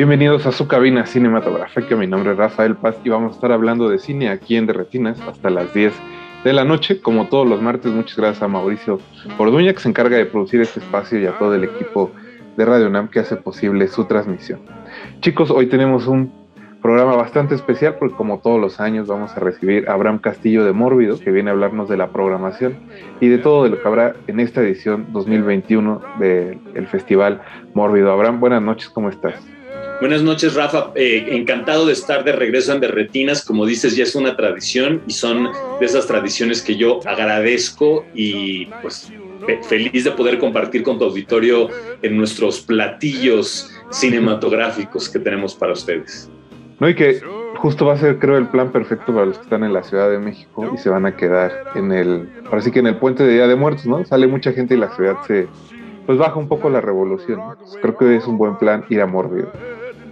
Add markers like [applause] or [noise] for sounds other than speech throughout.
Bienvenidos a su cabina cinematográfica. Mi nombre es Rafael Paz y vamos a estar hablando de cine aquí en Derretinas hasta las 10 de la noche, como todos los martes. Muchas gracias a Mauricio Orduña, que se encarga de producir este espacio, y a todo el equipo de Radio NAM que hace posible su transmisión. Chicos, hoy tenemos un programa bastante especial porque como todos los años vamos a recibir a Abraham Castillo de Mórbido, que viene a hablarnos de la programación y de todo lo que habrá en esta edición 2021 del Festival Mórbido. Abraham, buenas noches, ¿cómo estás? Buenas noches, Rafa. Eh, encantado de estar de regreso en Derretinas. Como dices, ya es una tradición y son de esas tradiciones que yo agradezco y pues feliz de poder compartir con tu auditorio en nuestros platillos cinematográficos que tenemos para ustedes. No, y que justo va a ser, creo, el plan perfecto para los que están en la Ciudad de México y se van a quedar en el, ahora que en el puente de Día de Muertos, ¿no? Sale mucha gente y la ciudad se, pues baja un poco la revolución. Creo que es un buen plan ir a Mórbido.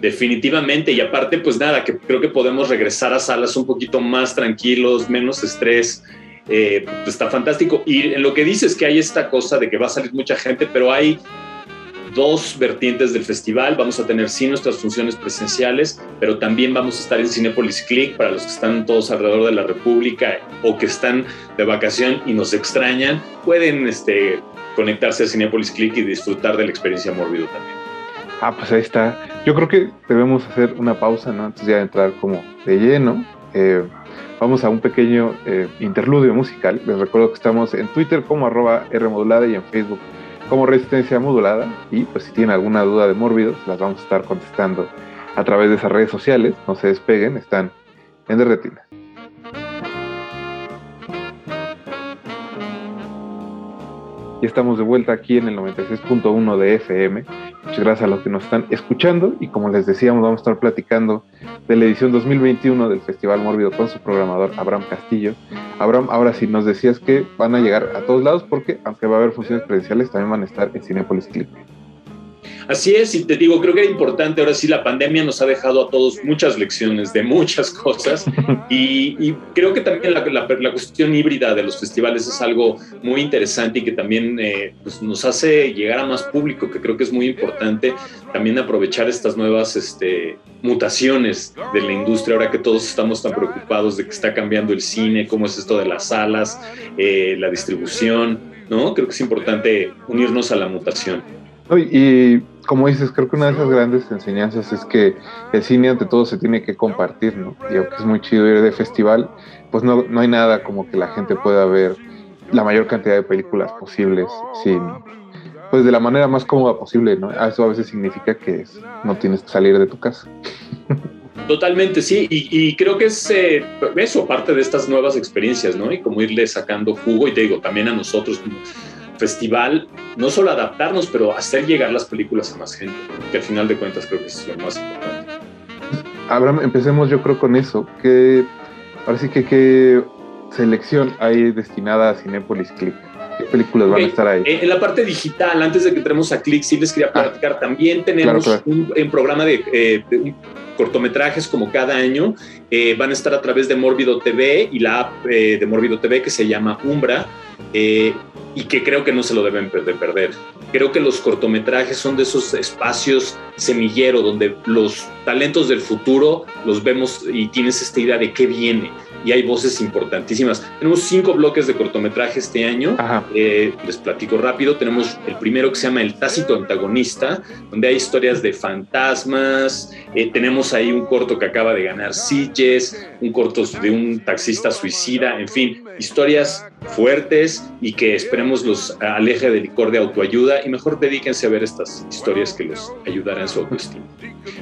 Definitivamente, y aparte, pues nada, que creo que podemos regresar a salas un poquito más tranquilos, menos estrés. Eh, pues está fantástico. Y en lo que dices que hay esta cosa de que va a salir mucha gente, pero hay dos vertientes del festival. Vamos a tener sí nuestras funciones presenciales, pero también vamos a estar en Cinepolis Click para los que están todos alrededor de la República o que están de vacación y nos extrañan. Pueden este, conectarse a Cinepolis Click y disfrutar de la experiencia Mórbido también. Ah, pues ahí está. Yo creo que debemos hacer una pausa, ¿no? Antes de entrar como de lleno. Eh, vamos a un pequeño eh, interludio musical. Les recuerdo que estamos en Twitter como arroba Rmodulada y en Facebook como Resistencia Modulada. Y pues si tienen alguna duda de Mórbidos, las vamos a estar contestando a través de esas redes sociales. No se despeguen, están en Derretina. Y estamos de vuelta aquí en el 96.1 de FM. Muchas gracias a los que nos están escuchando y como les decíamos vamos a estar platicando de la edición 2021 del Festival Mórbido con su programador Abraham Castillo. Abraham, ahora sí nos decías que van a llegar a todos lados porque aunque va a haber funciones presenciales también van a estar en Cinepolis Clip. Así es, y te digo, creo que era importante, ahora sí la pandemia nos ha dejado a todos muchas lecciones de muchas cosas [laughs] y, creo que también la, la, cuestión híbrida de los festivales es algo muy interesante y que también eh, pues nos hace llegar a más público, que creo que es muy importante también aprovechar estas nuevas este, mutaciones de la industria, ahora que todos estamos tan preocupados de que está cambiando el cine, cómo es esto de las salas, eh, la distribución, ¿no? Creo que es importante unirnos a la mutación. Y, como dices, creo que una de esas grandes enseñanzas es que el cine ante todo se tiene que compartir, ¿no? Y aunque es muy chido ir de festival, pues no, no hay nada como que la gente pueda ver la mayor cantidad de películas posibles sin, pues de la manera más cómoda posible, ¿no? Eso a veces significa que no tienes que salir de tu casa. [laughs] Totalmente, sí, y, creo que es eh, eso, parte de estas nuevas experiencias, ¿no? Y como irle sacando jugo, y te digo, también a nosotros festival, no solo adaptarnos, pero hacer llegar las películas a más gente, que al final de cuentas creo que es lo más importante. Abraham, empecemos yo creo con eso, que parece que qué selección hay destinada a Cinepolis Click. ¿Qué películas van a estar ahí? En la parte digital, antes de que entremos a Click, sí les quería ah. platicar. También tenemos Un, programa de, eh, cortometrajes como cada año. Eh, van a estar a través de Mórbido TV y la app eh, de Mórbido TV que se llama Umbra y que creo que no se lo deben de perder. Creo que los cortometrajes son de esos espacios semillero donde los talentos del futuro los vemos y tienes esta idea de qué viene y hay voces importantísimas. Tenemos cinco bloques de cortometraje este año. Eh, les platico rápido. Tenemos el primero que se llama El tácito antagonista, donde hay historias de fantasmas. Eh, tenemos ahí un corto que acaba de ganar Sitges, un corto de un taxista suicida, en fin, historias fuertes y que esperemos los aleje del licor de autoayuda y mejor dedíquense a ver estas historias que los ayudarán en su autoestima.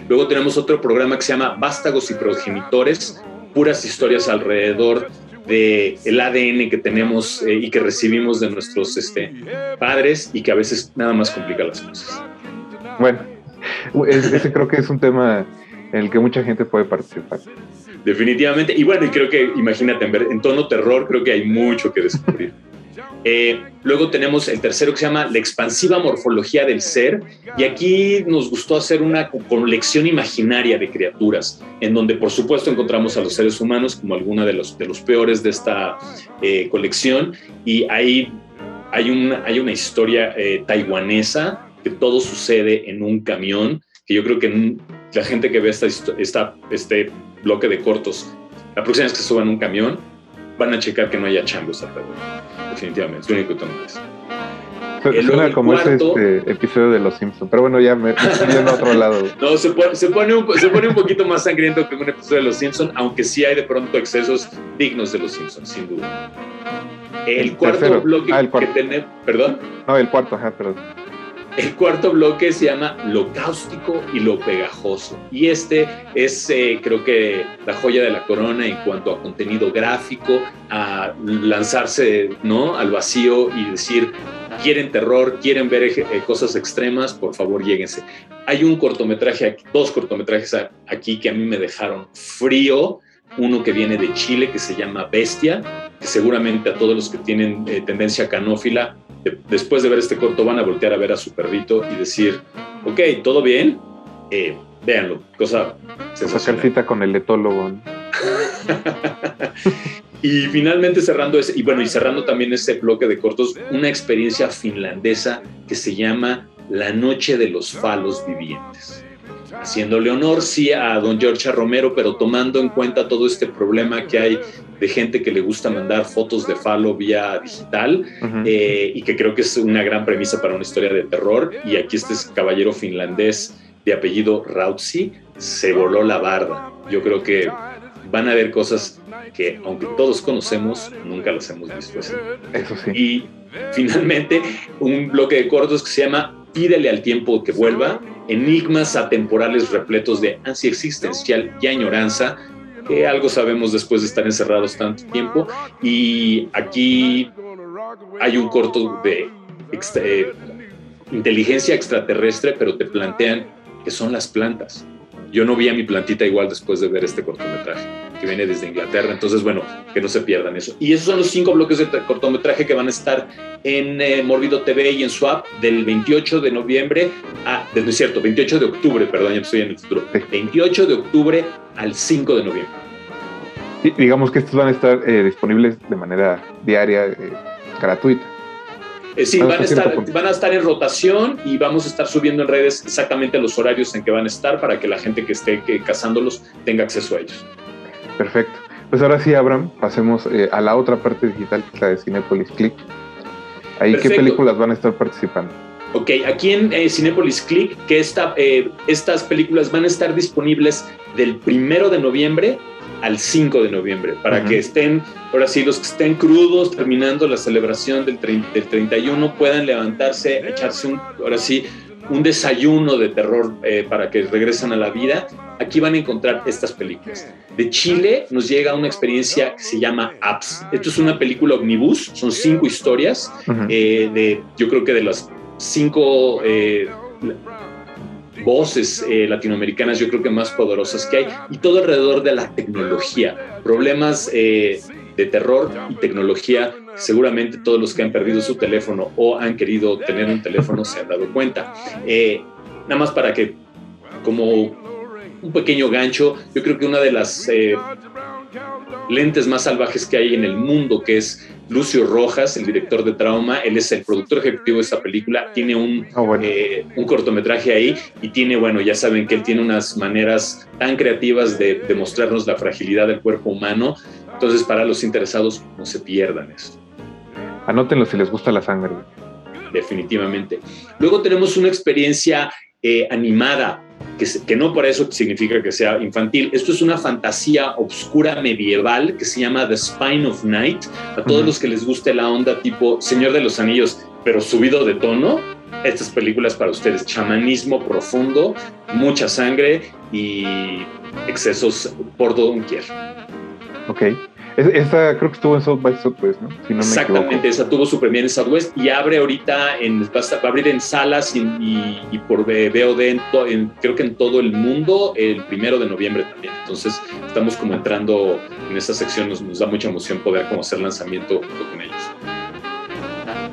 Luego tenemos otro programa que se llama Vástagos y Progenitores, puras historias alrededor de el ADN que tenemos eh, y que recibimos de nuestros este, padres y que a veces nada más complica las cosas. Bueno, ese creo que es un tema en el que mucha gente puede participar. Definitivamente. Y bueno, y creo que, imagínate, en tono terror, creo que hay mucho que descubrir. Eh, luego tenemos el tercero que se llama La expansiva morfología del ser. Y aquí nos gustó hacer una colección imaginaria de criaturas, en donde por supuesto encontramos a los seres humanos como alguna de los, de los peores de esta eh, colección. Y ahí hay una, hay una historia eh, taiwanesa que todo sucede en un camión, que yo creo que la gente que ve esta, esta, este bloque de cortos, la próxima vez que suban un camión, van a checar que no haya changos alrededor definitivamente. Es lo único que tengo Suena como ese este episodio de Los Simpsons, pero bueno, ya me, estoy a otro lado. [laughs] no, se pone, se, pone un, se pone un poquito más sangriento que un episodio de Los Simpsons, aunque sí hay de pronto excesos dignos de Los Simpsons, sin duda. El, cuarto bloque ah, que tenemos, perdón. No, el cuarto, ajá, perdón. El cuarto bloque se llama Lo cáustico y lo pegajoso. Y este es, eh, creo que, la joya de la corona en cuanto a contenido gráfico, a lanzarse ¿no? al vacío y decir, quieren terror, quieren ver eh, cosas extremas, por favor, lléguense. Hay un cortometraje, dos cortometrajes aquí que a mí me dejaron frío. Uno que viene de Chile, que se llama Bestia, que seguramente a todos los que tienen eh, tendencia canófila después de ver este corto van a voltear a ver a su perrito y decir, ok, ¿todo bien? Eh, véanlo, cosa sensacional. cita con el etólogo. [laughs] y finalmente cerrando ese, y bueno, y cerrando también ese bloque de cortos, una experiencia finlandesa que se llama La Noche de los Falos Vivientes haciéndole honor sí a don George Romero, pero tomando en cuenta todo este problema que hay de gente que le gusta mandar fotos de falo vía digital eh, y que creo que es una gran premisa para una historia de terror. Y aquí este caballero finlandés de apellido Rautsi se voló la barda. Yo creo que van a ver cosas que, aunque todos conocemos, nunca las hemos visto así. Eso sí. Y finalmente, un bloque de cortos que se llama Pídele al tiempo que vuelva, enigmas atemporales repletos de ansia existencial y añoranza, que algo sabemos después de estar encerrados tanto tiempo. Y aquí hay un corto de eh, inteligencia extraterrestre, pero te plantean que son las plantas. Yo no vi a mi plantita igual después de ver este cortometraje que viene desde Inglaterra. Entonces, bueno, que no se pierdan eso. Y esos son los cinco bloques de cortometraje que van a estar en eh, Morbido TV y en Swap del 28 de noviembre a, no es cierto, 28 de octubre, perdón, ya estoy en el futuro. 28 de octubre al 5 de noviembre. digamos que estos van a estar eh, disponibles de manera diaria, eh, gratuita. Sí, van a, estar, van a estar en rotación y vamos a estar subiendo en redes exactamente los horarios en que van a estar para que la gente que esté cazándolos tenga acceso a ellos. Perfecto. Pues ahora sí, Abraham, pasemos eh, a la otra parte digital, que es la de Cinepolis Click. Ahí, ¿qué películas van a estar participando? Ok, aquí en eh, Cinepolis Click, que esta, eh, estas películas van a estar disponibles del primero de noviembre al 5 de noviembre, para que estén, ahora sí, los que estén crudos terminando la celebración del, del 31 puedan levantarse, echarse un, ahora sí, un desayuno de terror para que regresen a la vida aquí van a encontrar estas películas. De Chile nos llega una experiencia que se llama Apps. Esto es una película omnibus, son cinco historias eh, de, yo creo que de las cinco eh, voces eh, latinoamericanas, yo creo que más poderosas que hay, y todo alrededor de la tecnología, problemas de terror y tecnología. Seguramente todos los que han perdido su teléfono o han querido tener un teléfono se han dado cuenta. nada más para que como un pequeño gancho. Yo creo que una de las eh, lentes más salvajes que hay en el mundo, que es Lucio Rojas, el director de Trauma, él es el productor ejecutivo de esta película, tiene un, ah, eh, un cortometraje ahí y tiene, bueno, ya saben que él tiene unas maneras tan creativas de, de mostrarnos la fragilidad del cuerpo humano. Entonces, para los interesados, no se pierdan esto. Anótenlo si les gusta la sangre. Definitivamente. Luego tenemos una experiencia eh, animada que, no por eso significa que sea infantil. Esto es una fantasía oscura medieval que se llama The Spine of Night. A todos los que les guste la onda tipo Señor de los Anillos, pero subido de tono, estas películas para ustedes. Chamanismo profundo, mucha sangre y excesos por donquier. Ok. Esa creo que estuvo en South by Southwest, ¿no? Si no Exactamente, esa tuvo su premier en Southwest y abre ahorita, en, va, a abrir en salas y, y, por VOD, en, creo que en todo el mundo, el primero de noviembre también. Entonces, estamos como entrando en esa sección, nos, nos da mucha emoción poder como hacer lanzamiento junto con ellos.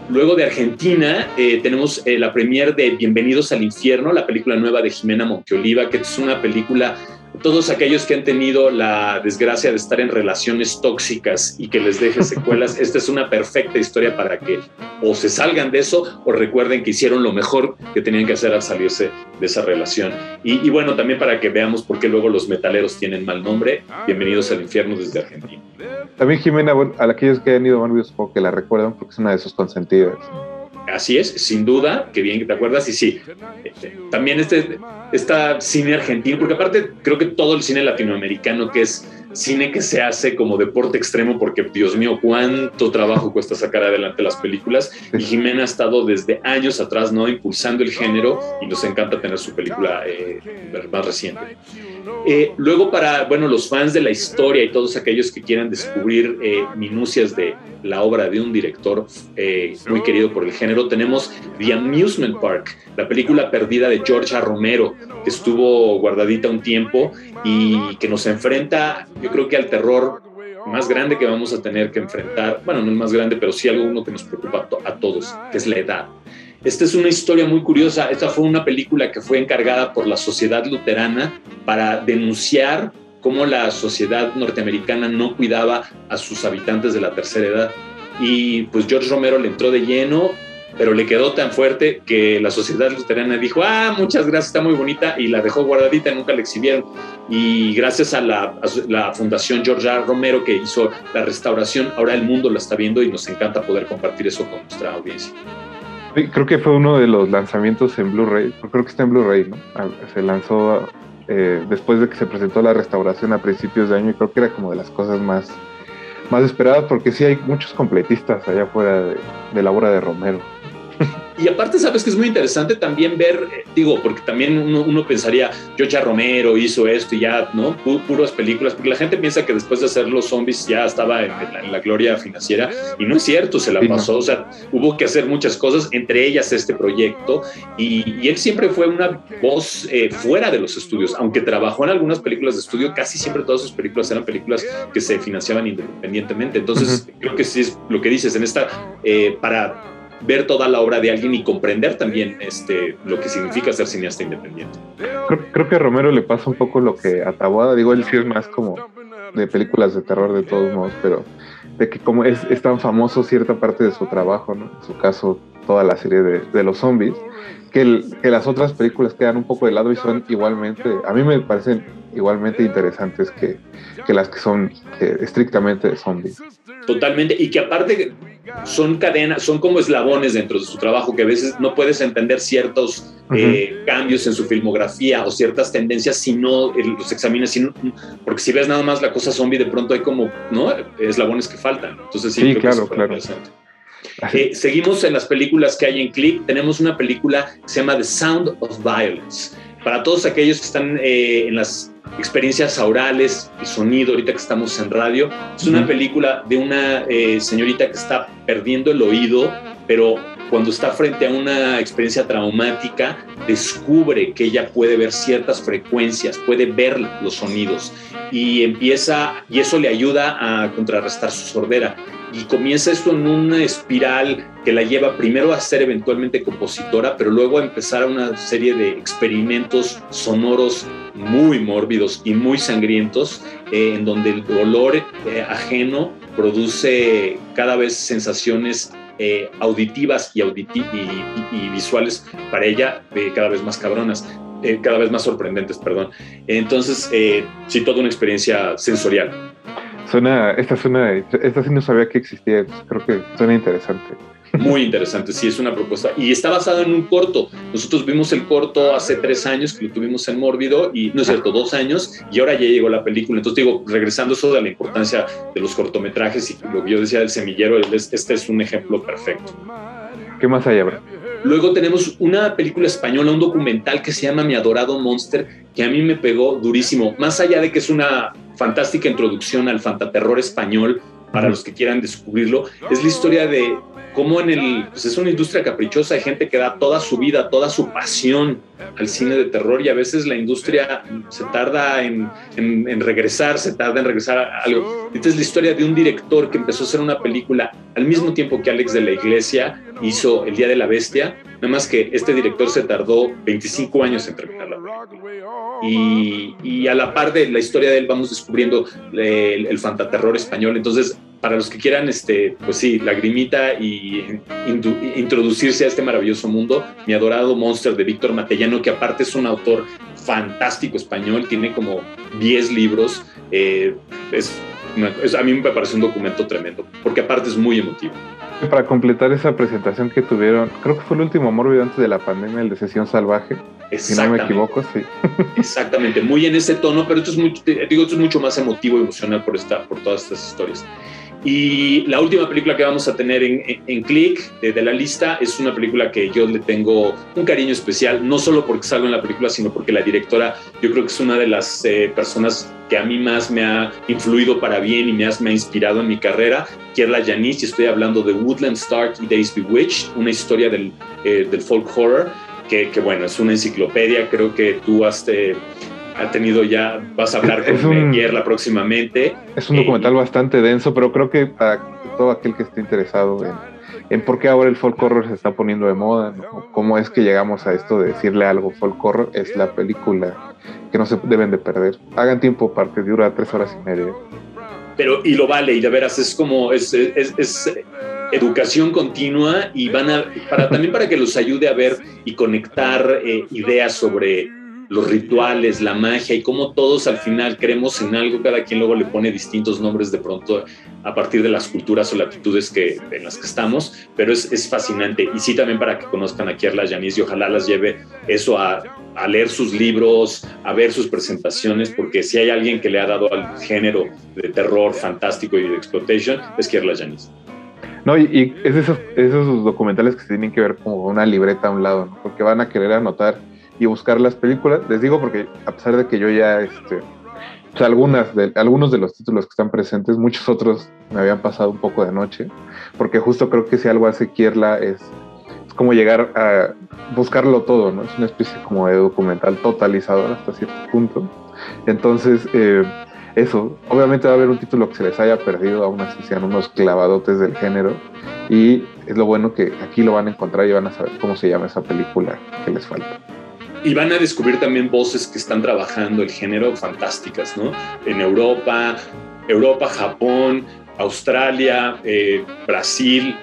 Luego de Argentina eh, tenemos eh, la premier de Bienvenidos al Infierno, la película nueva de Jimena Monteoliva, que es una película todos aquellos que han tenido la desgracia de estar en relaciones tóxicas y que les deje secuelas, [laughs] esta es una perfecta historia para que o se salgan de eso o recuerden que hicieron lo mejor que tenían que hacer al salirse de esa relación. Y, bueno, también para que veamos por qué luego los metaleros tienen mal nombre. Bienvenidos al infierno desde Argentina. También Jimena, a aquellos que han ido a Marvel, supongo que la recuerdan porque es una de sus consentidas. Así es, sin duda, que bien que te acuerdas, y sí, también este, esta cine argentino, porque aparte creo que todo el cine latinoamericano que es cine que se hace como deporte extremo, porque Dios mío, cuánto trabajo cuesta sacar adelante las películas, y Jimena ha estado desde años atrás, ¿no? Impulsando el género, y nos encanta tener su película eh, más reciente. Eh, luego para, bueno, los fans de la historia y todos aquellos que quieran descubrir eh, minucias de la obra de un director muy querido por el género, tenemos The Amusement Park, la película perdida de George Romero, que estuvo guardadita un tiempo y que nos enfrenta, yo creo que al terror más grande que vamos a tener que enfrentar, bueno, no el más grande, pero sí algo uno que nos preocupa a todos, que es la edad. Esta es una historia muy curiosa. Esta fue una película que fue encargada por la Sociedad Luterana para denunciar cómo la sociedad norteamericana no cuidaba a sus habitantes de la tercera edad. Y pues George Romero le entró de lleno, pero le quedó tan fuerte que la sociedad luterana dijo, ah, muchas gracias, está muy bonita, y la dejó guardadita, y nunca la exhibieron. Y gracias a la, Fundación George R. Romero que hizo la restauración, ahora el mundo la está viendo y nos encanta poder compartir eso con nuestra audiencia. Creo que fue uno de los lanzamientos en Blu-ray, creo que está en Blu-ray, ¿no? Ah, se lanzó eh, después de que se presentó la restauración a principios de año y creo que era como de las cosas más, más esperadas porque sí hay muchos completistas allá afuera de la obra de Romero. Y aparte, sabes que es muy interesante también ver, eh, digo, porque también uno, pensaría, George Romero hizo esto y ya, ¿no? puras películas, porque la gente piensa que después de hacer los zombies ya estaba en, la, gloria financiera, y no es cierto, se la pasó, o sea, hubo que hacer muchas cosas, entre ellas este proyecto, y, él siempre fue una voz eh, fuera de los estudios, aunque trabajó en algunas películas de estudio, casi siempre todas sus películas eran películas que se financiaban independientemente. Entonces, creo que sí es lo que dices, en esta, eh, para ver toda la obra de alguien y comprender también este, lo que significa ser cineasta independiente. Creo, que a Romero le pasa un poco lo que a Taboada, digo, él sí es más como de películas de terror de todos modos, pero de que como es, es tan famoso cierta parte de su trabajo, ¿no? En su caso, toda la serie de, de los zombies, que, que, las otras películas quedan un poco de lado y son igualmente, a mí me parecen igualmente interesantes que, que las que son eh, estrictamente de zombies. Totalmente, y que aparte son cadenas, son como eslabones dentro de su trabajo, que a veces no puedes entender ciertos eh, cambios en su filmografía o ciertas tendencias si no los examinas, porque si ves nada más la cosa zombie, de pronto hay como ¿no? eslabones que faltan. Entonces, sí, claro, claro. Eh, seguimos en las películas que hay en Clip. Tenemos una película que se llama The Sound of Violence. Para todos aquellos que están eh, en las experiencias orales y sonido, ahorita que estamos en radio. Es una película de una eh, señorita que está perdiendo el oído, pero cuando está frente a una experiencia traumática, descubre que ella puede ver ciertas frecuencias, puede ver los sonidos y empieza, y eso le ayuda a contrarrestar su sordera y comienza esto en una espiral que la lleva primero a ser eventualmente compositora, pero luego a empezar una serie de experimentos sonoros muy mórbidos y muy sangrientos, eh, en donde el dolor eh, ajeno produce cada vez sensaciones eh, auditivas y, y, visuales para ella cada vez más cabronas. cada vez más sorprendentes, perdón. Entonces, sí, toda una experiencia sensorial. Suena, esta suena, esta sí no sabía que existía, creo que suena interesante. Muy interesante, sí, es una propuesta. Y está basado en un corto. Nosotros vimos el corto hace tres años, que lo tuvimos en Mórbido, y no es cierto, dos años, y ahora ya llegó la película. Entonces, digo, regresando eso de la importancia de los cortometrajes y lo que yo decía del semillero, este es un ejemplo perfecto. ¿Qué más hay, ahora? Luego tenemos una película española, un documental que se llama Mi adorado Monster, que a mí me pegó durísimo. Más allá de que es una fantástica introducción al fantaterror español para los que quieran descubrirlo. Es la historia de cómo en el, pues es una industria caprichosa, hay gente que da toda su vida, toda su pasión al cine de terror y a veces la industria se tarda en, en, regresar, se tarda en regresar a algo. Esta es la historia de un director que empezó a hacer una película al mismo tiempo que Alex de la Iglesia hizo El Día de la Bestia, nada más que este director se tardó 25 años en terminarla. Y, y a la par de la historia de él vamos descubriendo el, el fantaterror español. Entonces, para los que quieran, este, pues sí, lagrimita y introducirse a este maravilloso mundo, mi adorado Monster de Víctor Matellano, que aparte es un autor fantástico español, tiene como 10 libros, eh, es, a mí me parece un documento tremendo, porque aparte es muy emotivo. Para completar esa presentación que tuvieron, creo que fue el último mórbido antes de la pandemia, el de Sesión Salvaje, si no me equivoco, sí. [laughs] [laughs] Exactamente, muy en ese tono, pero esto es, mucho, digo, esto es mucho más emotivo y emocional por, esta, por todas estas historias. Y la última película que vamos a tener en, en, Click de, la lista es una película que yo le tengo un cariño especial, no solo porque salgo en la película, sino porque la directora yo creo que es una de las eh, personas que a mí más me ha influido para bien y me ha, me ha inspirado en mi carrera, Kierla Yanis, y estoy hablando de Woodland Stark y Days Bewitched, una historia del, eh, del folk horror, que, que, bueno, es una enciclopedia, creo que tú has... Eh, ha tenido ya, vas a hablar con un, próximamente. Es un documental eh, bastante denso, pero creo que para todo aquel que esté interesado en, en por qué ahora el folk horror se está poniendo de moda, cómo es que llegamos a esto de decirle algo folk horror, es la película que no se deben de perder. Hagan tiempo para que dura tres horas y media. Pero, y lo vale, y de veras es como, es, es, es educación continua y van a, para, también para que los ayude a ver y conectar eh, ideas sobre los rituales, la magia y cómo todos al final creemos en algo, cada quien luego le pone distintos nombres de pronto a partir de las culturas o latitudes que, en las que estamos, pero es, es fascinante. Y sí también para que conozcan a Kierla Yanis y ojalá las lleve eso a, a, leer sus libros, a ver sus presentaciones, porque si hay alguien que le ha dado al género de terror fantástico y de exploitation, es Kierla Yanis. No, y, es esos, esos documentales que se tienen que ver como una libreta a un lado, porque van a querer anotar y buscar las películas. Les digo porque a pesar de que yo ya, este, pues algunas de, algunos de los títulos que están presentes, muchos otros me habían pasado un poco de noche, porque justo creo que si algo hace Kierla es, es como llegar a buscarlo todo, ¿no? Es una especie como de documental totalizador hasta cierto punto. Entonces, eh, eso, obviamente va a haber un título que se les haya perdido, aún así sean unos clavadotes del género, y es lo bueno que aquí lo van a encontrar y van a saber cómo se llama esa película que les falta y van a descubrir también voces que están trabajando el género fantásticas, ¿no? En Europa, Europa, Japón, Australia, eh, Brasil,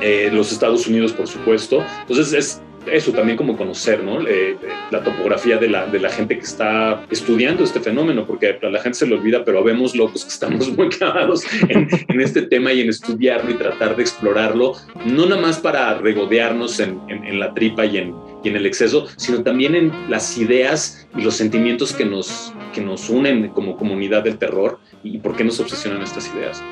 eh, los Estados Unidos, por supuesto. Entonces es eso también como conocer, ¿no? Eh, la topografía de la, de la gente que está estudiando este fenómeno, porque a la gente se le olvida, pero vemos locos que estamos muy clavados en, este tema y en estudiarlo y tratar de explorarlo, no nada más para regodearnos en, en la tripa y en, y en el exceso, sino también en las ideas y los sentimientos que nos, que nos unen como comunidad del terror y por qué nos obsesionan estas ideas.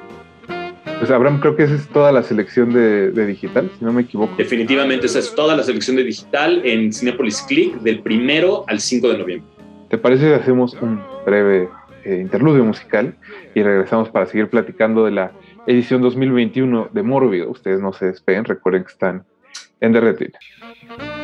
Pues Abraham, creo que esa es toda la selección de, digital, si no me equivoco. Definitivamente, esa es toda la selección de digital en Cinepolis Click del primero al 5 de noviembre. ¿Te parece que hacemos un breve eh, interludio musical y regresamos para seguir platicando de la edición 2021 de Mórbido? Ustedes no se despeguen, recuerden que están en Derretina. Y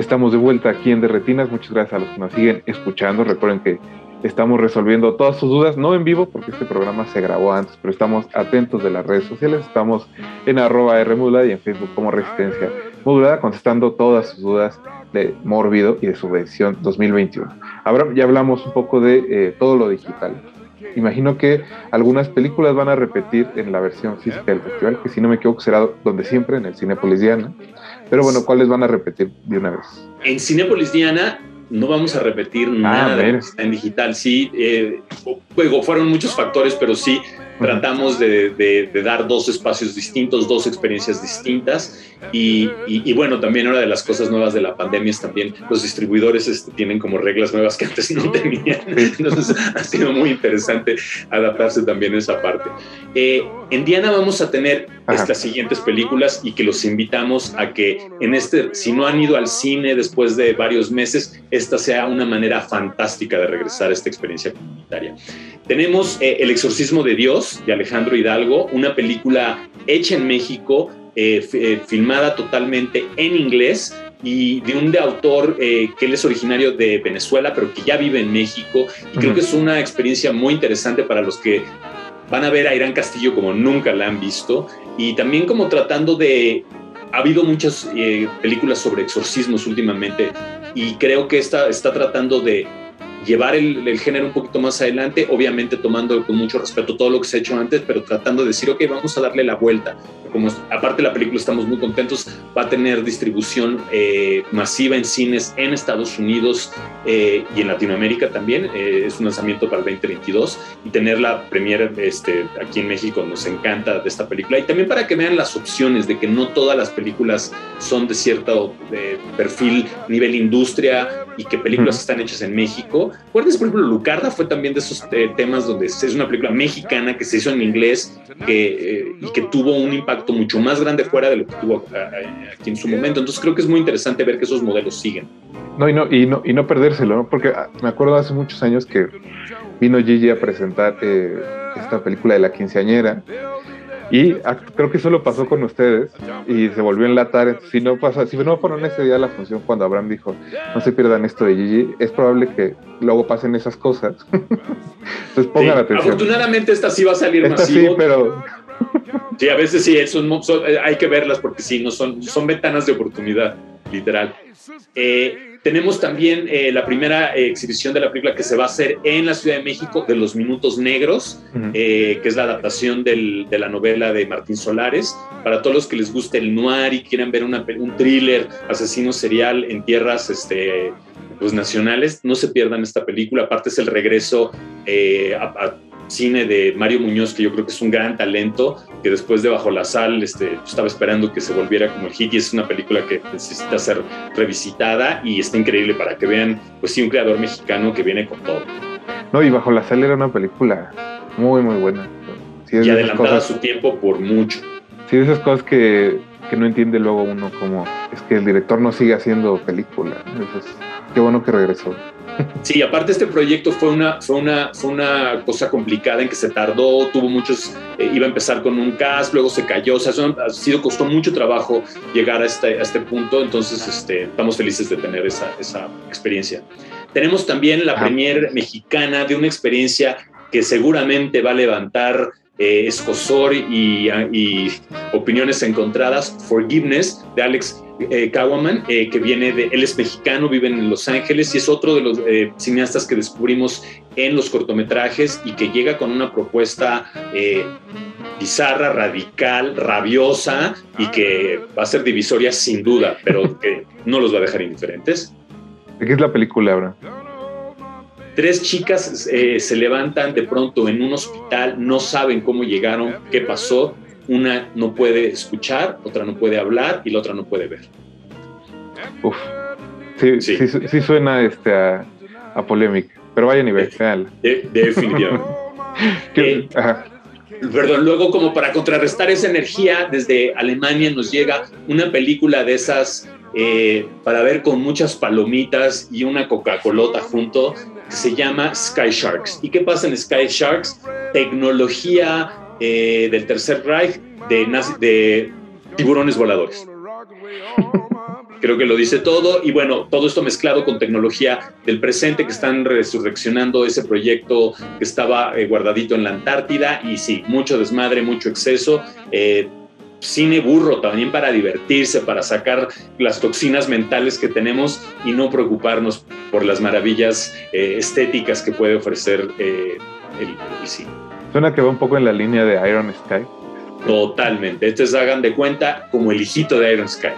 estamos de vuelta aquí en Derretinas. Muchas gracias a los que nos siguen escuchando. Recuerden que Estamos resolviendo todas sus dudas, no en vivo, porque este programa se grabó antes, pero estamos atentos de las redes sociales. Estamos en arroba Rmodulada y en Facebook como Resistencia Modulada, contestando todas sus dudas de Mórbido y de su versión 2021. Ahora ya hablamos un poco de eh, todo lo digital. Imagino que algunas películas van a repetir en la versión física del festival, que si no me equivoco será donde siempre, en el Cinepolis Diana. Pero bueno, ¿cuáles van a repetir de una vez? En Cinepolis Diana no vamos a repetir ah, nada de lo que está en digital. Sí, eh, fueron muchos factores, pero sí, tratamos de, dar dos espacios distintos, dos experiencias distintas y, bueno, también una de las cosas nuevas de la pandemia es también los distribuidores este, tienen como reglas nuevas que antes no tenían, entonces [laughs] ha sido muy interesante adaptarse también a esa parte. Eh, en Diana vamos a tener estas siguientes películas y que los invitamos a que en este, si no han ido al cine después de varios meses, esta sea una manera fantástica de regresar a esta experiencia comunitaria. Tenemos eh, El exorcismo de Dios de Alejandro Hidalgo, una película hecha en México, eh, eh, filmada totalmente en inglés y de un de autor que él es originario de Venezuela, pero que ya vive en México. Y creo que es una experiencia muy interesante para los que van a ver a Irán Castillo como nunca la han visto y también como tratando de... Ha habido muchas películas sobre exorcismos últimamente y creo que esta está tratando de llevar el, género un poquito más adelante, obviamente tomando con mucho respeto todo lo que se ha hecho antes, pero tratando de decir, ok, vamos a darle la vuelta. Como aparte la película estamos muy contentos, va a tener distribución eh, masiva en cines en Estados Unidos eh, y en Latinoamérica también. Eh, es un lanzamiento para el 2022 y tener la premiere este, aquí en México nos encanta de esta película. Y también para que vean las opciones de que no todas las películas son de cierto perfil, nivel industria y que películas están hechas en México ¿Recuerdas, por ejemplo, Lucarda fue también de esos eh, temas donde es una película mexicana que se hizo en inglés que, eh, y que tuvo un impacto mucho más grande fuera de lo que tuvo eh, aquí en su momento. Entonces creo que es muy interesante ver que esos modelos siguen. No, y no, y no, y no perdérselo, ¿no? Porque ah, me acuerdo hace muchos años que vino Gigi a presentar esta película de la quinceañera y creo que eso lo pasó con ustedes y se volvió a enlatar. Si no pasa, si no fueron ese día la función cuando Abraham dijo, no se pierdan esto de Gigi, es probable que luego pasen esas cosas. [laughs] Entonces pongan atención. Afortunadamente esta sí va a salir esta Sí, pero... [laughs] sí, a veces sí, hay que verlas porque sí, no son, son ventanas de oportunidad, literal. Eh, tenemos también eh, la primera eh, exhibición de la película que se va a hacer en la Ciudad de México de Los Minutos Negros, eh, que es la adaptación de la novela de Martín Solares. Para todos los que les guste el noir y quieran ver una, un thriller asesino serial en tierras este, pues, nacionales, no se pierdan esta película. Aparte es el regreso a cine de Mario Muñoz, que yo creo que es un gran talento, que después de Bajo la Sal este, estaba esperando que se volviera como el hit y es una película que necesita ser revisitada y está increíble para que vean, pues sí, un creador mexicano que viene con todo. No, y Bajo la Sal era una película muy, muy buena. y adelantada a su tiempo por mucho. Sí, esas cosas que, que, no entiende luego uno como es que el director no sigue haciendo película. Entonces, qué bueno que regresó. Sí, aparte este proyecto fue una, fue una, fue una cosa complicada en que se tardó, tuvo muchos, eh, iba a empezar con un cast, luego se cayó, o sea, eso ha sido, costó mucho trabajo llegar a este, a este punto, entonces este, estamos felices de tener esa, esa experiencia. Tenemos también la premier mexicana de una experiencia que seguramente va a levantar eh, escosor y, opiniones encontradas, Forgiveness, de Alex eh, eh, que viene de, él es mexicano, vive en Los Ángeles y es otro de los eh, cineastas que descubrimos en los cortometrajes y que llega con una propuesta bizarra, radical, rabiosa y que va a ser divisoria sin duda, pero que no los va a dejar indiferentes. ¿De qué es la película ahora? Tres chicas eh, se levantan de pronto en un hospital, no saben cómo llegaron, qué pasó. Una no puede escuchar, otra no puede hablar y la otra no puede ver. Uf. Sí, sí. sí, suena este, a, polémica, pero vaya nivel, real. definitivamente. [laughs] Eh, perdón, luego como para contrarrestar esa energía, desde Alemania nos llega una película de esas eh, para ver con muchas palomitas y una Coca-Colota junto, que se llama Sky Sharks. ¿Y qué pasa en Sky Sharks? Tecnología eh, del Tercer Reich de, de tiburones voladores. Creo que lo dice todo y bueno, todo esto mezclado con tecnología del presente que están resurreccionando ese proyecto que estaba eh, guardadito en la Antártida y sí, mucho desmadre, mucho exceso cine burro también para divertirse, para sacar las toxinas mentales que tenemos y no preocuparnos por las maravillas eh, estéticas que puede ofrecer eh, el, cine. Suena que va un poco en la línea de Iron Sky. Totalmente. Entonces hagan de cuenta como el hijito de Iron Sky.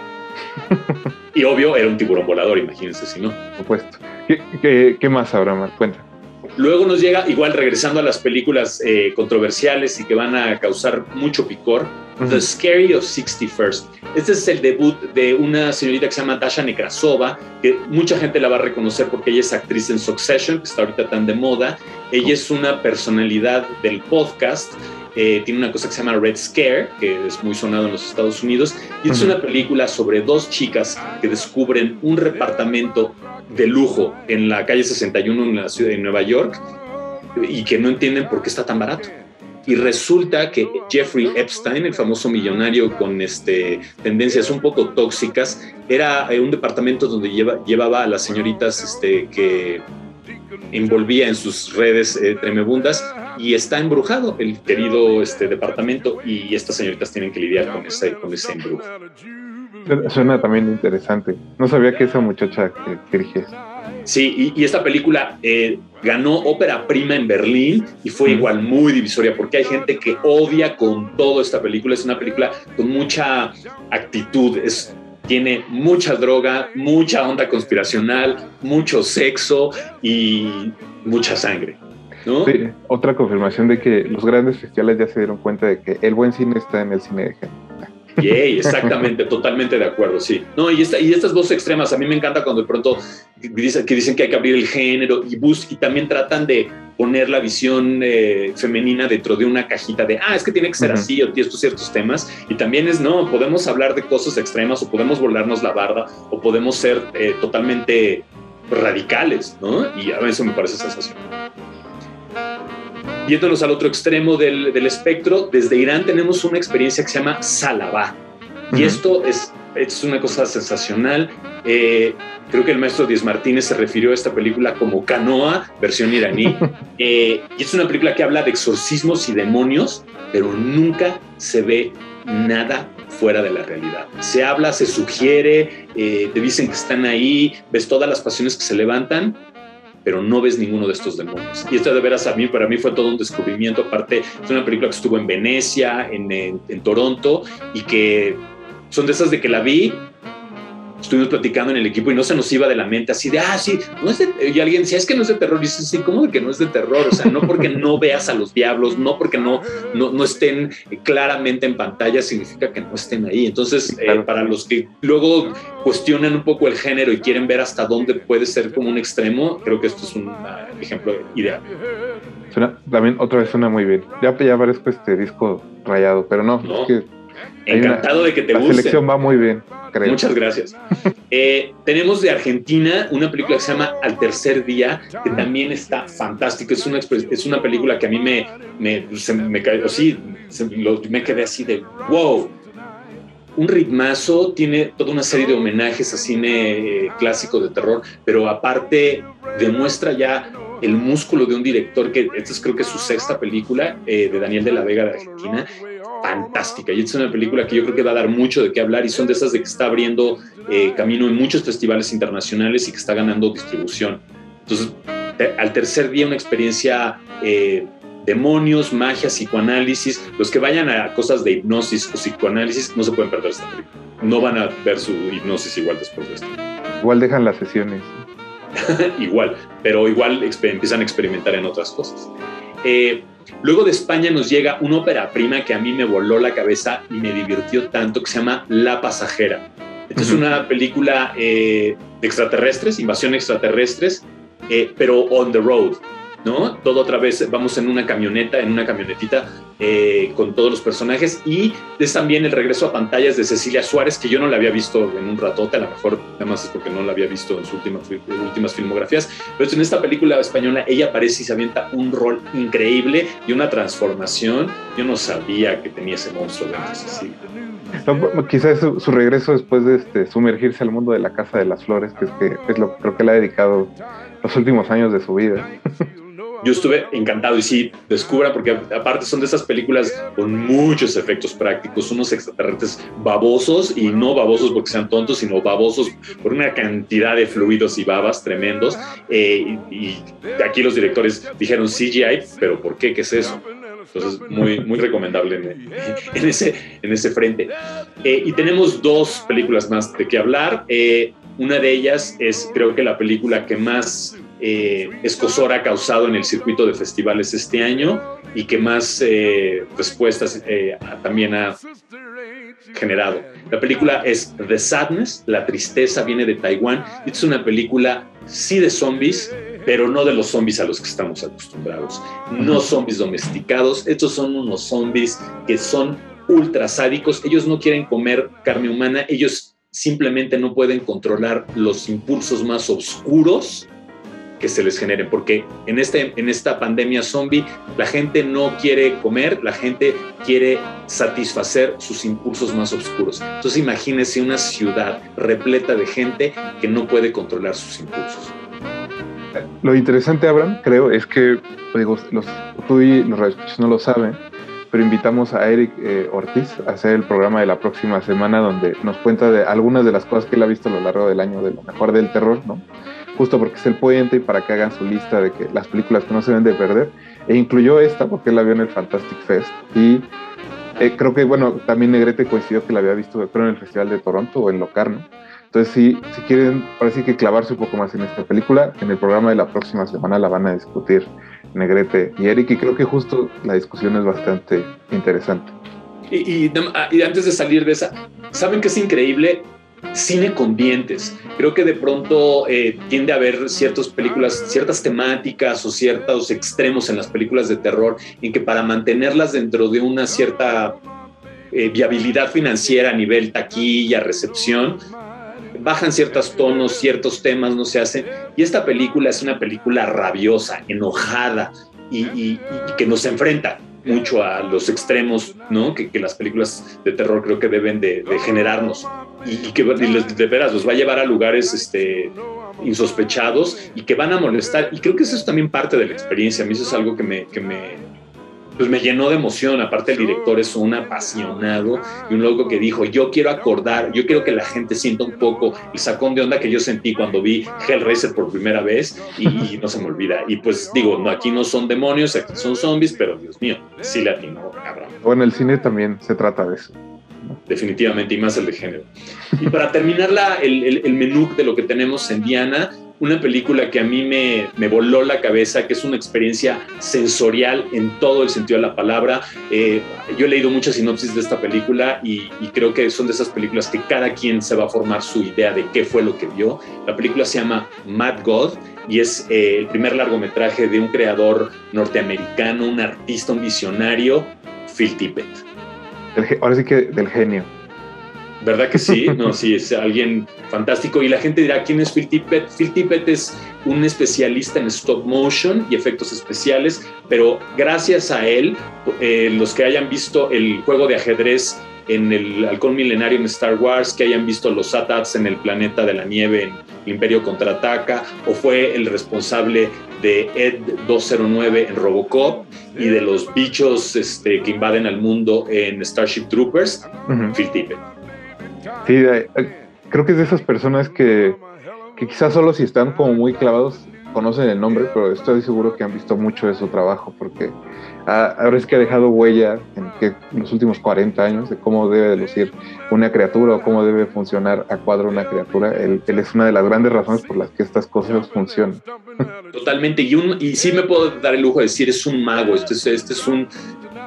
[laughs] y obvio, era un tiburón volador, imagínense si no. Por supuesto. ¿Qué, qué, qué más, Abraham? Cuenta. Luego nos llega, igual regresando a las películas eh, controversiales y que van a causar mucho picor, The Scary of 61st. Este es el debut de una señorita que se llama Dasha Nekrasova, que mucha gente la va a reconocer porque ella es actriz en Succession, que está ahorita tan de moda. Ella es una personalidad del podcast. Eh, tiene una cosa que se llama Red Scare, que es muy sonado en los Estados Unidos, y es una película sobre dos chicas que descubren un departamento de lujo en la calle 61 en la ciudad de Nueva York y que no entienden por qué está tan barato. Y resulta que Jeffrey Epstein, el famoso millonario con este, tendencias un poco tóxicas, era eh, un departamento donde llevaba a las señoritas este, que envolvía en sus redes eh, tremebundas y está embrujado el querido este, departamento y estas señoritas tienen que lidiar con ese, con ese embrujo. Suena también interesante. No sabía que esa muchacha que dirige. Sí, y, esta película eh, ganó ópera prima en Berlín y fue igual muy divisoria porque hay gente que odia con todo esta película. Es una película con mucha actitud, es, tiene mucha droga, mucha onda conspiracional, mucho sexo y mucha sangre. ¿no? Sí, otra confirmación de que los grandes festivales ya se dieron cuenta de que el buen cine está en el cine de género. Yay, exactamente, totalmente de acuerdo, sí. No, y, esta, y estas voces extremas, a mí me encanta cuando de pronto dicen que, dicen que hay que abrir el género y, bus, y también tratan de poner la visión eh, femenina dentro de una cajita de, ah, es que tiene que ser así o estos ciertos temas. Y también es, no, podemos hablar de cosas extremas o podemos volarnos la barda o podemos ser eh, totalmente radicales, ¿no? Y a veces me parece sensacional. Yéndonos al otro extremo del, del, espectro, desde Irán tenemos una experiencia que se llama Salabá. Y esto es, es, una cosa sensacional. Eh, creo que el maestro Díaz Martínez se refirió a esta película como Canoa, versión iraní. [laughs] Eh, y es una película que habla de exorcismos y demonios, pero nunca se ve nada fuera de la realidad. Se habla, se sugiere, eh, te dicen que están ahí, ves todas las pasiones que se levantan, pero no ves ninguno de estos demonios. Y esto de veras a mí, para mí fue todo un descubrimiento. Aparte, es una película que estuvo en Venecia, en, en Toronto, y que son de esas de que la vi estuvimos platicando en el equipo y no se nos iba de la mente así de, ah, sí, no es de, y alguien decía, es que no es de terror, y dices, sí, ¿cómo de que no es de terror? O sea, no porque no veas a los diablos, no porque no, no, estén claramente en pantalla, significa que no estén ahí. Entonces, eh, para los que luego cuestionan un poco el género y quieren ver hasta dónde puede ser como un extremo, creo que esto es un ah, ejemplo ideal. también otra vez suena muy bien. Ya, ya parezco este disco rayado, pero no, es que Encantado de que te guste. La selección va muy bien. Muchas gracias. [laughs] Eh, tenemos de Argentina una película que se llama Al tercer día, que también está fantástico. Es una, es una película que a mí me, me, me, así, me quedé así de wow. Un ritmazo, tiene toda una serie de homenajes a cine eh, clásico de terror, pero aparte demuestra ya el músculo de un director que esta es creo que es su sexta película eh, de Daniel de la Vega de Argentina fantástica. Y es una película que yo creo que va a dar mucho de qué hablar y son de esas de que está abriendo eh, camino en muchos festivales internacionales y que está ganando distribución. Entonces, al tercer día, una experiencia eh, demonios, magia, psicoanálisis. Los que vayan a cosas de hipnosis o psicoanálisis no se pueden perder esta película. No van a ver su hipnosis igual después de esto. Igual dejan las sesiones. [laughs] igual, pero igual empiezan a experimentar en otras cosas. Eh, Luego de España nos llega una ópera prima que a mí me voló la cabeza y me divirtió tanto, que se llama La Pasajera. Esta es una película eh, de extraterrestres, invasión extraterrestres, eh, pero on the road. ¿No? Todo otra vez, vamos en una camioneta, en una camionetita eh, con todos los personajes y es también el regreso a pantallas de Cecilia Suárez, que yo no la había visto en un ratote, a lo mejor además es porque no la había visto en sus últimas, últimas filmografías, pero en esta película española ella aparece y se avienta un rol increíble y una transformación. Yo no sabía que tenía ese monstruo de Cecilia. Quizás su, su, regreso después de este, sumergirse al mundo de la Casa de las Flores, que es, que es lo creo que le ha dedicado los últimos años de su vida. [laughs] yo estuve encantado y sí, descubra, porque aparte son de esas películas con muchos efectos prácticos, unos extraterrestres babosos y no babosos porque sean tontos, sino babosos por una cantidad de fluidos y babas tremendos. Eh, y, aquí los directores dijeron CGI, pero ¿por qué? ¿Qué es eso? Entonces, muy, muy recomendable [laughs] en, ese, en ese frente. Eh, y tenemos dos películas más de qué hablar. Eh, una de ellas es, creo que la película que más eh, escosor ha causado en el circuito de festivales este año y que más eh, respuestas eh, también ha generado. La película es The Sadness, La Tristeza viene de Taiwán. Es una película sí de zombies, pero no de los zombies a los que estamos acostumbrados. No zombies domesticados, estos son unos zombies que son ultra sádicos. Ellos no quieren comer carne humana, ellos simplemente no pueden controlar los impulsos más oscuros que se les generen, porque en, este, en esta pandemia zombie la gente no quiere comer, la gente quiere satisfacer sus impulsos más oscuros. Entonces imagínense una ciudad repleta de gente que no puede controlar sus impulsos. Lo interesante, Abraham, creo, es que digo, los, tú y los no lo saben, pero invitamos a Eric eh, Ortiz a hacer el programa de la próxima semana donde nos cuenta de algunas de las cosas que él ha visto a lo largo del año de lo mejor del terror, ¿no? Justo porque es el puente y para que hagan su lista de que las películas que no se deben de perder. E incluyó esta porque él la vio en el Fantastic Fest y eh, creo que, bueno, también Negrete coincidió que la había visto, creo, en el Festival de Toronto o en Locarno. Entonces, si, si quieren, parece que clavarse un poco más en esta película, en el programa de la próxima semana la van a discutir Negrete y Eric, y creo que justo la discusión es bastante interesante. Y, y, antes de salir de esa, ¿saben que es increíble? Cine con dientes. Creo que de pronto eh, tiende a haber ciertas películas, ciertas temáticas o ciertos extremos en las películas de terror en que para mantenerlas dentro de una cierta eh, viabilidad financiera a nivel taquilla, recepción, bajan ciertos tonos, ciertos temas no se hacen. Y esta película es una película rabiosa, enojada y que nos enfrenta mucho a los extremos, ¿no? Que, las películas de terror creo que deben de, generarnos y, que de veras los va a llevar a lugares este, insospechados y que van a molestar. Y creo que eso es también parte de la experiencia. A mí eso es algo que me, que me, pues me llenó de emoción. Aparte, el director es un apasionado y un loco que dijo: Yo quiero acordar, yo quiero que la gente sienta un poco el sacón de onda que yo sentí cuando vi Hellraiser por primera vez y, no se me olvida. Y pues digo, no, aquí no son demonios, aquí son zombies, pero Dios mío, sí la atinó, cabrón. Bueno, el cine también se trata de eso. Definitivamente, y más el de género. Y para terminar la, el, el, menú de lo que tenemos en Diana, una película que a mí me, me, voló la cabeza, que es una experiencia sensorial en todo el sentido de la palabra. Eh, yo he leído muchas sinopsis de esta película y, creo que son de esas películas que cada quien se va a formar su idea de qué fue lo que vio. La película se llama Mad God y es eh, el primer largometraje de un creador norteamericano, un artista, un visionario, Phil Tippett. Ahora sí que del genio. ¿Verdad que sí? No, sí, es alguien fantástico. Y la gente dirá, ¿quién es Phil Tippett? Phil Tippett es un especialista en stop motion y efectos especiales, pero gracias a él, eh, los que hayan visto el juego de ajedrez en el Halcón Milenario en Star Wars, que hayan visto los ATATs en el planeta de la nieve en el Imperio Contraataca, o fue el responsable de Ed 209 en Robocop y de los bichos este, que invaden al mundo en Starship Troopers, Phil Tippett. Sí, creo que es de esas personas que, que quizás solo si están como muy clavados conocen el nombre, pero estoy seguro que han visto mucho de su trabajo porque ahora es que ha dejado huella en, que, los últimos 40 años de cómo debe lucir una criatura o cómo debe funcionar a cuadro una criatura. Él, es una de las grandes razones por las que estas cosas funcionan. [laughs] Totalmente, y, un, y sí me puedo dar el lujo de decir, es un mago, este es, este es un,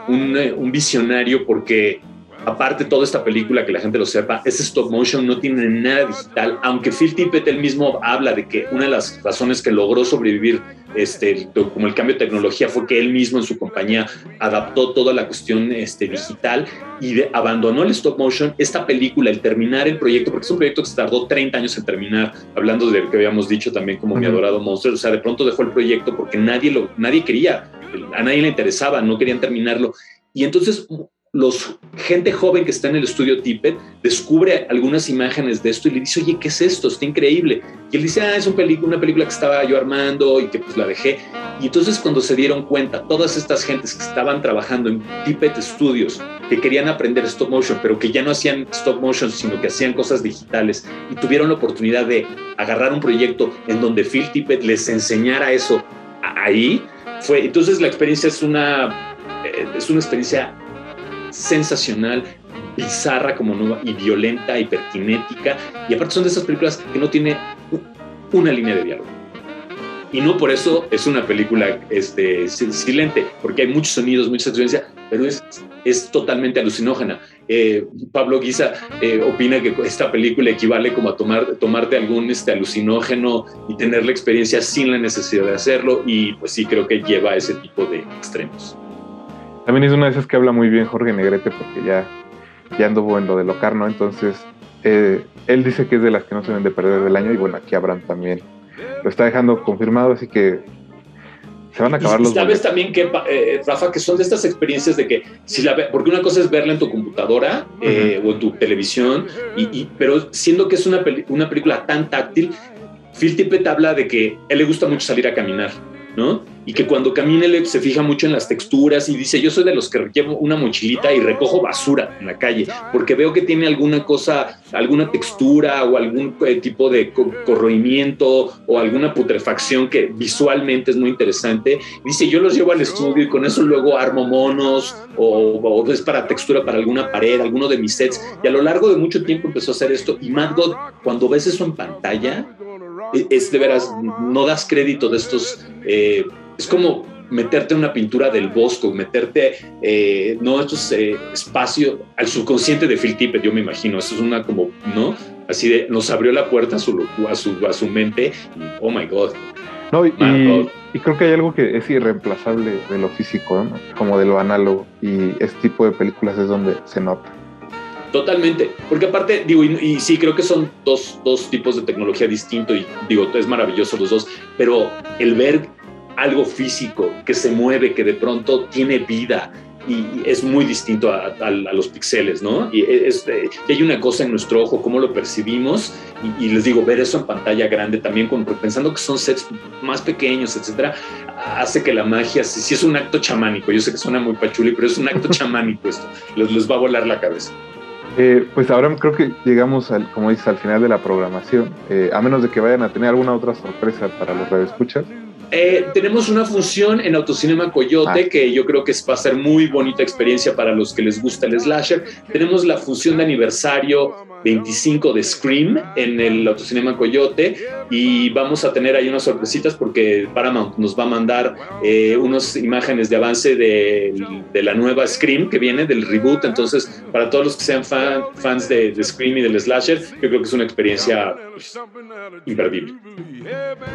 un, eh, un visionario porque aparte toda esta película, que la gente lo sepa, es stop motion, no tiene nada digital, aunque Phil Tippett él mismo habla de que una de las razones que logró sobrevivir este, como el cambio de tecnología fue que él mismo en su compañía adaptó toda la cuestión este, digital y abandonó el stop motion. Esta película, el terminar el proyecto, porque es un proyecto que se tardó 30 años en terminar, hablando de lo que habíamos dicho también como mi adorado monstruo, o sea, de pronto dejó el proyecto porque nadie, lo, nadie quería, a nadie le interesaba, no querían terminarlo. Y entonces los gente joven que está en el estudio Tippett descubre algunas imágenes de esto y le dice, oye, ¿qué es esto? Está increíble. Y él dice, ah, es una película, que estaba yo armando y que pues la dejé. Y entonces cuando se dieron cuenta, todas estas gentes que estaban trabajando en Tippett Studios, que querían aprender stop motion, pero que ya no hacían stop motion, sino que hacían cosas digitales, y tuvieron la oportunidad de agarrar un proyecto en donde Phil Tippett les enseñara eso ahí, fue, entonces la experiencia es una, eh, es una experiencia sensacional, bizarra como nueva y violenta, hiperkinética. Y aparte son de esas películas que no tiene una línea de diálogo. Y no por eso es una película este, silente, porque hay muchos sonidos, mucha experiencia, pero es, es totalmente alucinógena. Eh, Pablo Guisa eh, opina que esta película equivale como a tomar, tomarte algún este, alucinógeno y tener la experiencia sin la necesidad de hacerlo y pues sí creo que lleva a ese tipo de extremos. También es una de esas que habla muy bien Jorge Negrete porque ya, ya anduvo en lo de Locarno, entonces eh, él dice que es de las que no se deben de perder del año y bueno, aquí Abraham también lo está dejando confirmado, así que se van a acabar los. Sabes también que, eh, Rafa, que son de estas experiencias de que, si la porque una cosa es verla en tu computadora eh, o en tu televisión, y, pero siendo que es una, una película tan táctil, Phil Tippett habla de que él le gusta mucho salir a caminar. ¿No? Y que cuando camina se fija mucho en las texturas y dice, yo soy de los que llevo una mochilita y recojo basura en la calle, porque veo que tiene alguna cosa, alguna textura o algún eh, tipo de corroimiento o alguna putrefacción que visualmente es muy interesante. Dice, yo los llevo al estudio y con eso luego armo monos o, es para textura para alguna pared, alguno de mis sets. Y a lo largo de mucho tiempo empezó a hacer esto. Y Mad God, cuando ves eso en pantalla, es de veras, no das crédito de estos, eh, es como meterte en una pintura del bosco, meterte, eh, no, estos eh, espacio al subconsciente de Phil Tippett, yo me imagino, eso es una como, ¿no? Así de, nos abrió la puerta a su, a su, a su mente, y, oh my God. No, y, y, creo que hay algo que es irreemplazable de lo físico, como de lo análogo, y este tipo de películas es donde se nota. Totalmente, porque aparte, digo, y, sí, creo que son dos, dos, tipos de tecnología distinto y digo, es maravilloso los dos, pero el ver algo físico que se mueve, que de pronto tiene vida y es muy distinto a, los píxeles, ¿no? Y, es, eh, hay una cosa en nuestro ojo, cómo lo percibimos, y, les digo, ver eso en pantalla grande también, pensando que son sets más pequeños, etcétera, hace que la magia, si, es un acto chamánico, yo sé que suena muy pachuli, pero es un acto [laughs] chamánico esto, les, les va a volar la cabeza. Eh, pues ahora creo que llegamos, al, como dices, al final de la programación. Eh, a menos de que vayan a tener alguna otra sorpresa para los radioescuchas. Eh, tenemos una función en Autocinema Coyote ah. que yo creo que va a ser muy bonita experiencia para los que les gusta el slasher. Tenemos la función de aniversario 25 de Scream en el Autocinema Coyote y vamos a tener ahí unas sorpresitas porque Paramount nos va a mandar eh, unas imágenes de avance de, la nueva Scream que viene, del reboot. Entonces, para todos los que sean fans de, Scream y del slasher, yo creo que es una experiencia imperdible.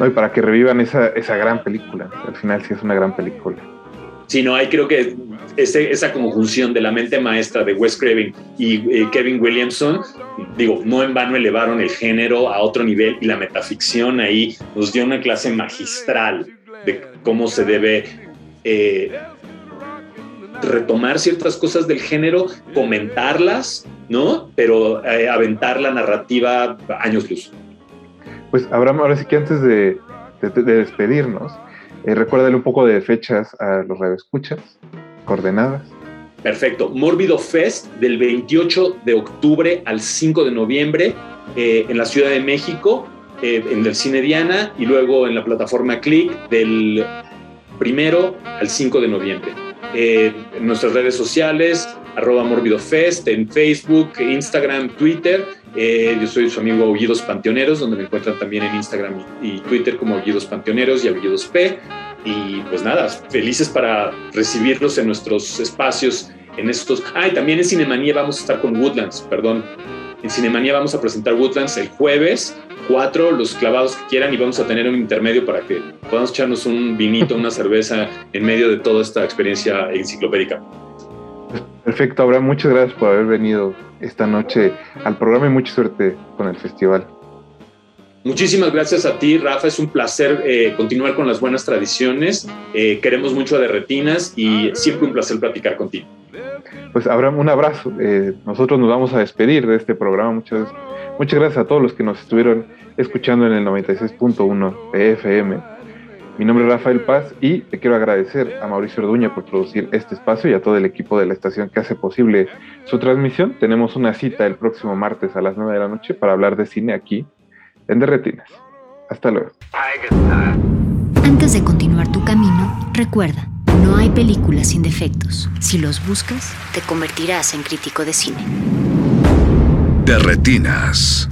y para que revivan esa, esa gran película. Al final sí es una gran película. Sí, no, hay creo que esa conjunción de la mente maestra de Wes Craven y eh, Kevin Williamson, digo, no en vano elevaron el género a otro nivel y la metaficción ahí nos dio una clase magistral de cómo se debe eh, retomar ciertas cosas del género, comentarlas, ¿no? Pero eh, aventar la narrativa años luz. Pues Abraham, ahora sí que antes de, despedirnos, eh, recuérdale un poco de fechas a los radioescuchas, coordenadas. Perfecto. Mórbido Fest del 28 de octubre al 5 de noviembre eh, en la Ciudad de México, eh, en el Cine Diana y luego en la plataforma Click del primero al 5 de noviembre. en nuestras redes sociales, arroba Mórbido Fest, en Facebook, Instagram, Twitter eh, yo soy su amigo Aullidos Panteoneros, donde me encuentran también en Instagram y, Twitter como Aullidos Panteoneros y Aullidos P. Y pues nada, felices para recibirlos en nuestros espacios, en estos... Ah, y también en Cinemanía vamos a estar con Woodlands, perdón. En Cinemanía vamos a presentar Woodlands el jueves, cuatro, los clavados que quieran, y vamos a tener un intermedio para que podamos echarnos un vinito, una cerveza en medio de toda esta experiencia enciclopédica. Perfecto, Abraham, muchas gracias por haber venido esta noche al programa y mucha suerte con el festival. Muchísimas gracias a ti, Rafa. Es un placer eh, continuar con las buenas tradiciones. Eh, queremos mucho a Derretinas y siempre un placer platicar contigo. Pues Abraham, un abrazo. Eh, nosotros nos vamos a despedir de este programa. Muchas, muchas gracias a todos los que nos estuvieron escuchando en el 96.1 FM. Mi nombre es Rafael Paz y te quiero agradecer a Mauricio Orduña por producir este espacio y a todo el equipo de la estación que hace posible su transmisión. Tenemos una cita el próximo martes a las 9 de la noche para hablar de cine aquí en Derretinas. Hasta luego. Antes de continuar tu camino, recuerda, no hay películas sin defectos. Si los buscas, te convertirás en crítico de cine. Derretinas.